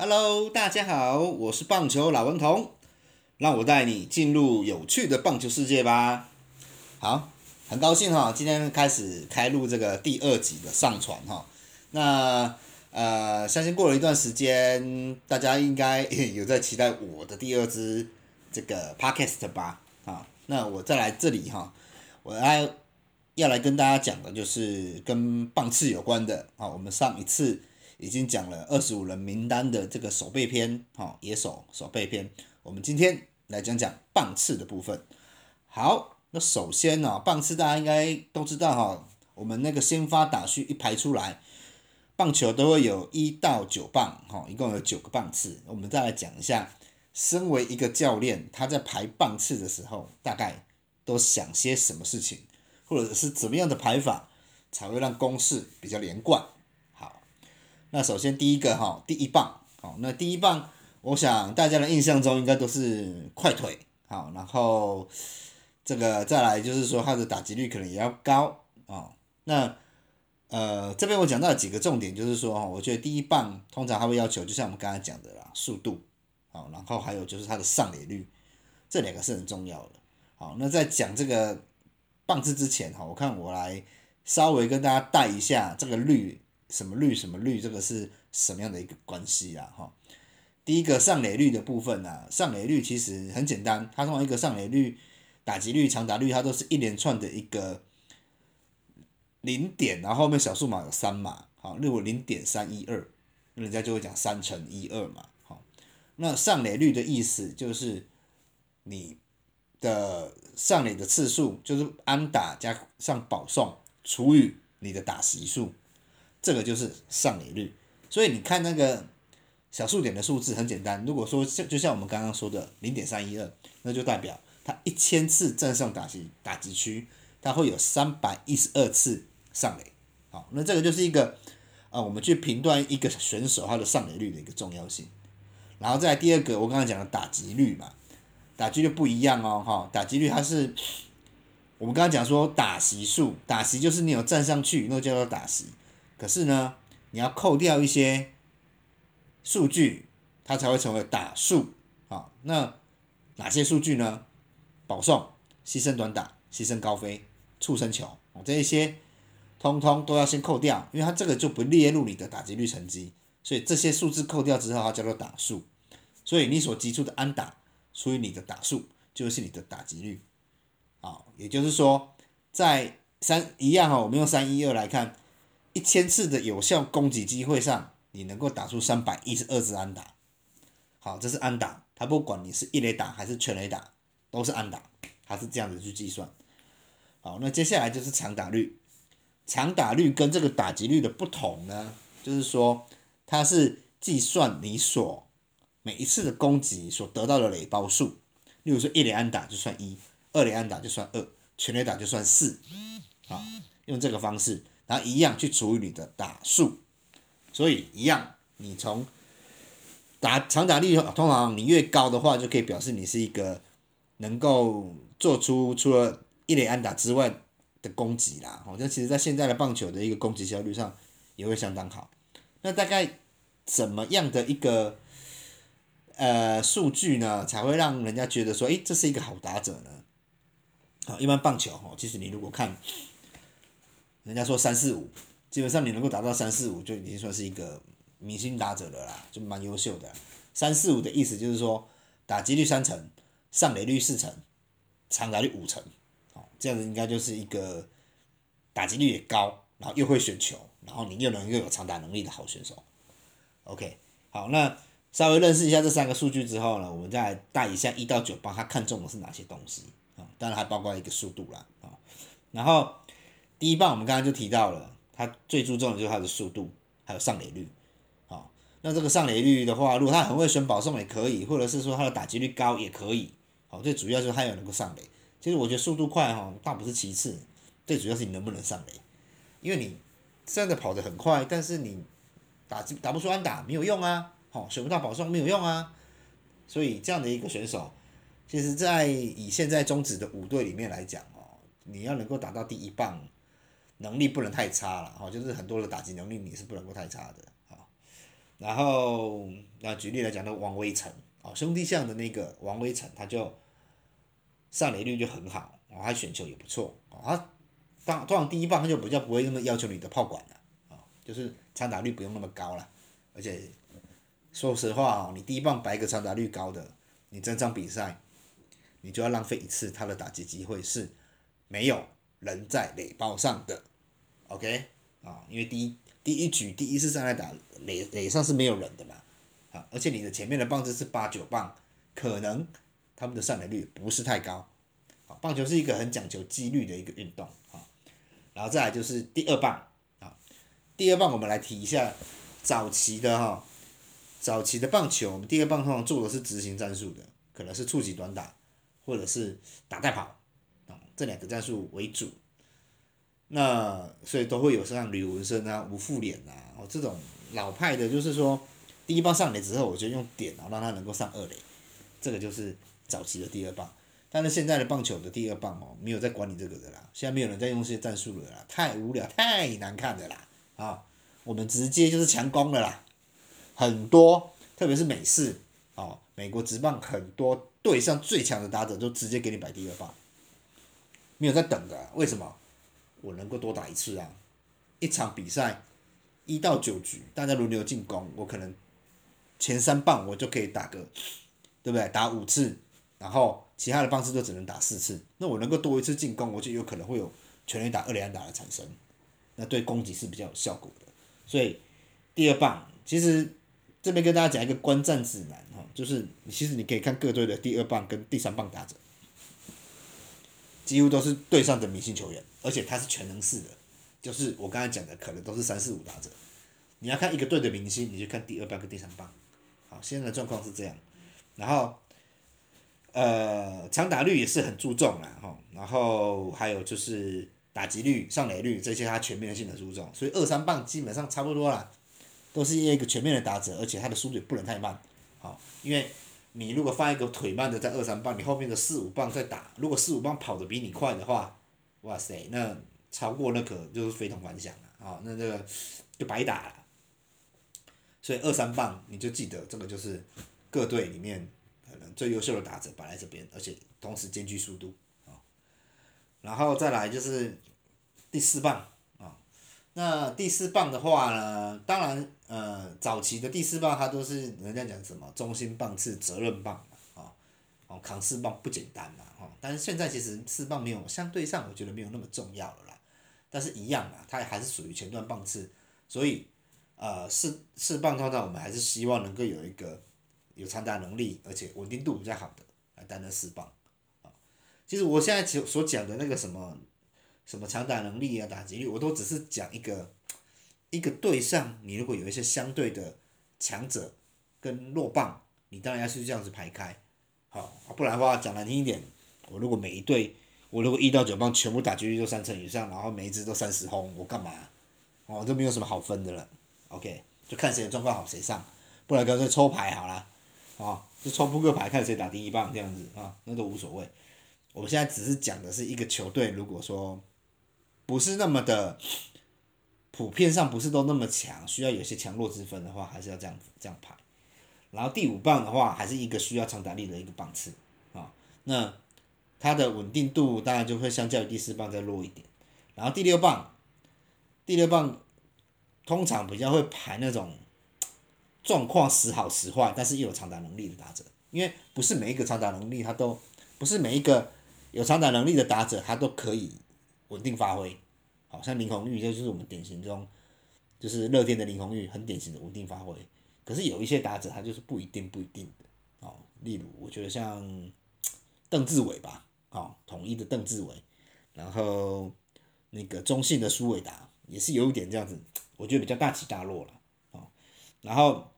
Hello，大家好，我是棒球老顽童，让我带你进入有趣的棒球世界吧。好，很高兴哈，今天开始开录这个第二集的上传哈。那呃，相信过了一段时间，大家应该 有在期待我的第二支这个 Podcast 吧？啊，那我再来这里哈，我来要来跟大家讲的就是跟棒次有关的啊。我们上一次已经讲了二十五人名单的这个守备篇，哈，野手守备篇。我们今天来讲讲棒次的部分。好，那首先呢，棒次大家应该都知道哈，我们那个先发打序一排出来。棒球都会有一到九棒，哈，一共有九个棒次。我们再来讲一下，身为一个教练，他在排棒次的时候，大概都想些什么事情，或者是怎么样的排法，才会让公式比较连贯。那首先第一个哈，第一棒，好，那第一棒，我想大家的印象中应该都是快腿，好，然后这个再来就是说他的打击率可能也要高啊，那。呃，这边我讲到几个重点，就是说，我觉得第一棒通常他会要求，就像我们刚才讲的啦，速度，好，然后还有就是它的上垒率，这两个是很重要的。好，那在讲这个棒次之前，哈，我看我来稍微跟大家带一下这个率，什么率什么率，这个是什么样的一个关系啊？哈，第一个上垒率的部分呢，上垒率其实很简单，它通常一个上垒率、打击率、长打率，它都是一连串的一个。零点，然后后面小数码有三码，好，例如零点三一二，人家就会讲三乘一二嘛，好，那上垒率的意思就是你的上垒的次数，就是安打加上保送除以你的打席数，这个就是上垒率。所以你看那个小数点的数字很简单，如果说像就像我们刚刚说的零点三一二，那就代表他一千次站上打击打击区。它会有三百一十二次上垒，好，那这个就是一个，呃，我们去评断一个选手他的上垒率的一个重要性。然后再第二个，我刚刚讲的打击率嘛，打击率不一样哦，哈，打击率它是，我们刚刚讲说打席数，打席就是你有站上去，那叫做打席。可是呢，你要扣掉一些数据，它才会成为打数，啊，那哪些数据呢？保送、牺牲短打。牺牲高飞、触身球，这一些通通都要先扣掉，因为它这个就不列入你的打击率成绩，所以这些数字扣掉之后，它叫做打数。所以你所击出的安打除以你的打数，就是你的打击率。啊，也就是说，在三一样哈，我们用三一二来看，一千次的有效攻击机会上，你能够打出三百一十二支安打。好，这是安打，它不管你是一垒打还是全垒打，都是安打。它是这样子去计算，好，那接下来就是长打率，长打率跟这个打击率的不同呢，就是说它是计算你所每一次的攻击所得到的垒包数，例如说一垒安打就算一，二垒安打就算二，全垒打就算四，好，用这个方式，然后一样去除以你的打数，所以一样，你从打长打率通常你越高的话，就可以表示你是一个能够。做出除了一垒安打之外的攻击啦，哦，这其实在现在的棒球的一个攻击效率上也会相当好。那大概怎么样的一个呃数据呢，才会让人家觉得说，诶，这是一个好打者呢？好，一般棒球哦，其实你如果看人家说三四五，基本上你能够达到三四五，就已经算是一个明星打者了啦，就蛮优秀的。三四五的意思就是说，打击率三成，上垒率四成。长打率五成，好，这样子应该就是一个打击率也高，然后又会选球，然后你又能又有长打能力的好选手。OK，好，那稍微认识一下这三个数据之后呢，我们再来带一下一到九棒，他看中的是哪些东西啊？当然还包括一个速度啦，啊，然后第一棒我们刚刚就提到了，他最注重的就是他的速度，还有上垒率，好，那这个上垒率的话，如果他很会选保送也可以，或者是说他的打击率高也可以。好，最主要就是他要能够上垒。其实我觉得速度快哈，倒不是其次，最主要是你能不能上垒。因为你真的跑得很快，但是你打打不出安打没有用啊，好选不到保送没有用啊。所以这样的一个选手，其实在以现在中止的五队里面来讲哦，你要能够打到第一棒，能力不能太差了哈，就是很多的打击能力你是不能够太差的啊。然后那举例来讲，那王威成哦，兄弟象的那个王威成，他就上垒率就很好，哦，他选球也不错，哦，他当通常第一棒他就比较不会那么要求你的炮管了，啊，就是长打率不用那么高了，而且说实话哦，你第一棒摆一个长打率高的，你整场比赛你就要浪费一次他的打击机会是没有人在垒包上的，OK 啊，因为第一第一局第一次上来打垒垒上是没有人的嘛。啊，而且你的前面的棒子是八九棒，可能他们的上垒率不是太高。啊，棒球是一个很讲究几率的一个运动啊。然后再来就是第二棒啊，第二棒我们来提一下早期的哈，早期的棒球，我们第二棒通常做的是执行战术的，可能是触及短打，或者是打带跑，这两个战术为主。那所以都会有像吕文生啊、吴富脸啊，哦这种老派的，就是说。第一棒上垒之后，我就用点啊，让他能够上二垒，这个就是早期的第二棒。但是现在的棒球的第二棒哦，没有在管理这个的啦，现在没有人在用这些战术了啦，太无聊、太难看的啦啊！我们直接就是强攻的啦，很多，特别是美式哦，美国职棒很多对上最强的打者都直接给你摆第二棒，没有在等的，为什么？我能够多打一次啊！一场比赛一到九局，大家轮流进攻，我可能。前三棒我就可以打个，对不对？打五次，然后其他的棒次就只能打四次。那我能够多一次进攻，我就有可能会有全垒打、二连打的产生，那对攻击是比较有效果的。所以第二棒，其实这边跟大家讲一个观战指南哈，就是其实你可以看各队的第二棒跟第三棒打者，几乎都是队上的明星球员，而且他是全能式的，就是我刚才讲的，可能都是三四五打者。你要看一个队的明星，你就看第二棒跟第三棒。好，现在的状况是这样，然后，呃，长打率也是很注重啦，哈，然后还有就是打击率、上垒率这些，他全面性的注重，所以二三棒基本上差不多啦，都是一个全面的打者，而且他的速度也不能太慢，好，因为你如果放一个腿慢的在二三棒，你后面的四五棒在打，如果四五棒跑得比你快的话，哇塞，那超过那可就是非同凡响了，啊，那这个就白打了。所以二三棒你就记得这个就是各队里面可能最优秀的打者摆在这边，而且同时兼具速度啊。然后再来就是第四棒，那第四棒的话呢，当然呃早期的第四棒它都是人家讲什么中心棒次责任棒嘛啊，哦扛四棒不简单嘛哈，但是现在其实四棒没有相对上我觉得没有那么重要了啦，但是一样啊，它还是属于前段棒次，所以。呃，四四棒通常我们还是希望能够有一个有长打能力，而且稳定度比较好的来担任四棒，啊，其实我现在所所讲的那个什么什么强打能力啊、打击率，我都只是讲一个一个队上，你如果有一些相对的强者跟弱棒，你当然要是这样子排开，好，不然的话讲难听一点，我如果每一队我如果一到九棒全部打击率都三成以上，然后每一支都三十轰，我干嘛？哦，这没有什么好分的了。OK，就看谁的状况好谁上，不然干脆抽牌好了，啊，就抽扑克牌看谁打第一棒这样子啊，那都无所谓。我们现在只是讲的是一个球队，如果说不是那么的普遍上不是都那么强，需要有些强弱之分的话，还是要这样这样排。然后第五棒的话，还是一个需要长打力的一个棒次啊，那它的稳定度当然就会相较于第四棒再弱一点。然后第六棒，第六棒。通常比较会排那种状况时好时坏，但是又有长打能力的打者，因为不是每一个长打能力他都不是每一个有长打能力的打者他都可以稳定发挥，好像林红玉这就是我们典型中就是乐天的林红玉很典型的稳定发挥，可是有一些打者他就是不一定不一定的，哦，例如我觉得像 邓志伟吧，哦，统一的邓志伟，然后那个中信的苏伟达也是有一点这样子。我觉得比较大起大落了，哦，然后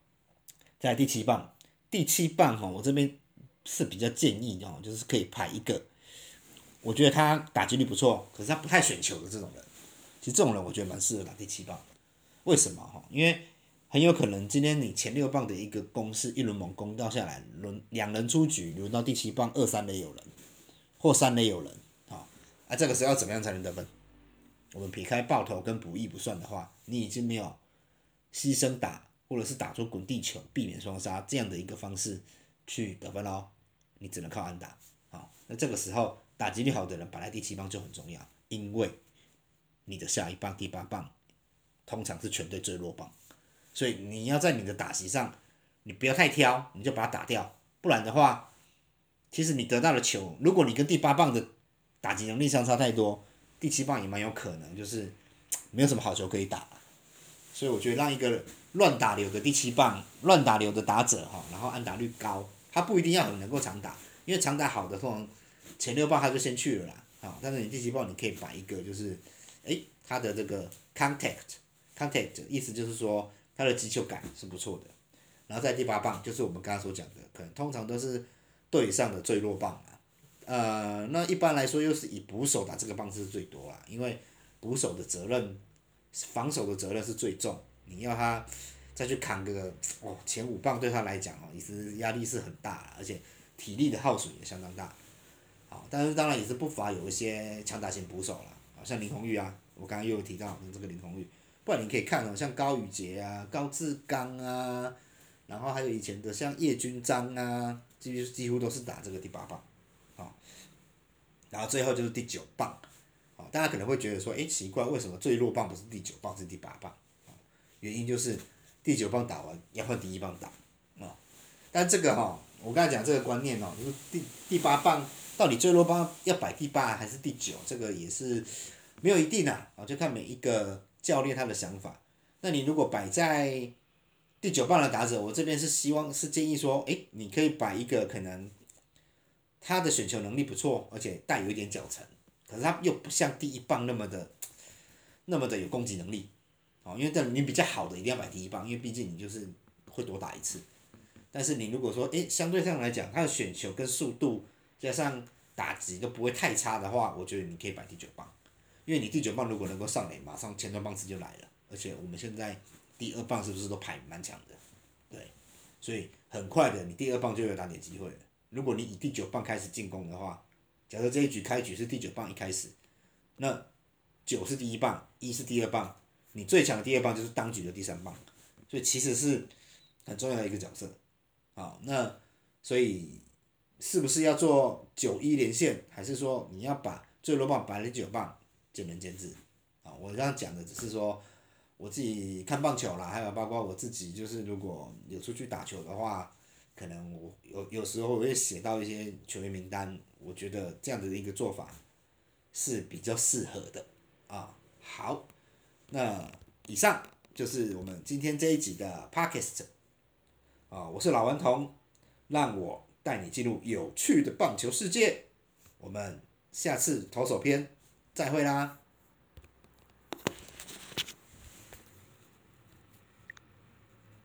在第七棒，第七棒哈，我这边是比较建议哦，就是可以排一个，我觉得他打击率不错，可是他不太选球的这种人，其实这种人我觉得蛮适合打第七棒，为什么哈？因为很有可能今天你前六棒的一个攻势一轮猛攻到下来，轮两人出局，轮到第七棒二三垒有人，或三垒有人，啊，啊这个时候要怎么样才能得分？我们撇开爆头跟补益不算的话，你已经没有牺牲打或者是打出滚地球，避免双杀这样的一个方式去得分喽。你只能靠安打，好，那这个时候打击率好的人摆在第七棒就很重要，因为你的下一棒第八棒通常是全队最弱棒，所以你要在你的打席上，你不要太挑，你就把它打掉，不然的话，其实你得到的球，如果你跟第八棒的打击能力相差太多，第七棒也蛮有可能就是没有什么好球可以打，所以我觉得让一个乱打流的第七棒，乱打流的打者哈，然后安打率高。他不一定要很能够长打，因为长打好的通常前六棒他就先去了啦，啊，但是你第七棒你可以摆一个就是，诶，他的这个 contact，contact 意思就是说他的击球感是不错的，然后在第八棒就是我们刚刚所讲的，可能通常都是队上的最弱棒啊，呃，那一般来说又是以捕手打这个棒是最多啊，因为捕手的责任，防守的责任是最重，你要他。再去扛个哦，前五棒对他来讲哦，也是压力是很大，而且体力的耗损也相当大。好，但是当然也是不乏有一些强打型捕手了，好像林红玉啊，我刚刚又有提到这个林红玉，不然你可以看哦，像高宇杰啊、高志刚啊，然后还有以前的像叶军章啊，几乎几乎都是打这个第八棒，好，然后最后就是第九棒，好，大家可能会觉得说，哎，奇怪，为什么最弱棒不是第九棒是第八棒？原因就是。第九棒打完要换第一棒打，啊，但这个哈，我刚才讲这个观念哦，就是第第八棒到底最弱棒要摆第八还是第九，这个也是没有一定的啊，就看每一个教练他的想法。那你如果摆在第九棒的打者，我这边是希望是建议说，诶，你可以摆一个可能他的选球能力不错，而且带有一点脚程，可是他又不像第一棒那么的那么的有攻击能力。哦，因为这你比较好的一定要摆第一棒，因为毕竟你就是会多打一次。但是你如果说，诶，相对上来讲，他的选球跟速度加上打击都不会太差的话，我觉得你可以摆第九棒。因为你第九棒如果能够上垒，马上前段棒次就来了。而且我们现在第二棒是不是都排蛮强的？对，所以很快的，你第二棒就有打点机会了。如果你以第九棒开始进攻的话，假设这一局开局是第九棒一开始，那九是第一棒，一是第二棒。你最强的第二棒就是当局的第三棒，所以其实是很重要的一个角色，啊，那所以是不是要做九一连线，还是说你要把最弱棒百零九棒，见仁见智，啊，我刚刚讲的只是说我自己看棒球啦，还有包括我自己就是如果有出去打球的话，可能我有有时候我会写到一些球员名单，我觉得这样子的一个做法是比较适合的，啊，好。那以上就是我们今天这一集的 podcast，啊，我是老顽童，让我带你进入有趣的棒球世界，我们下次投手篇再会啦。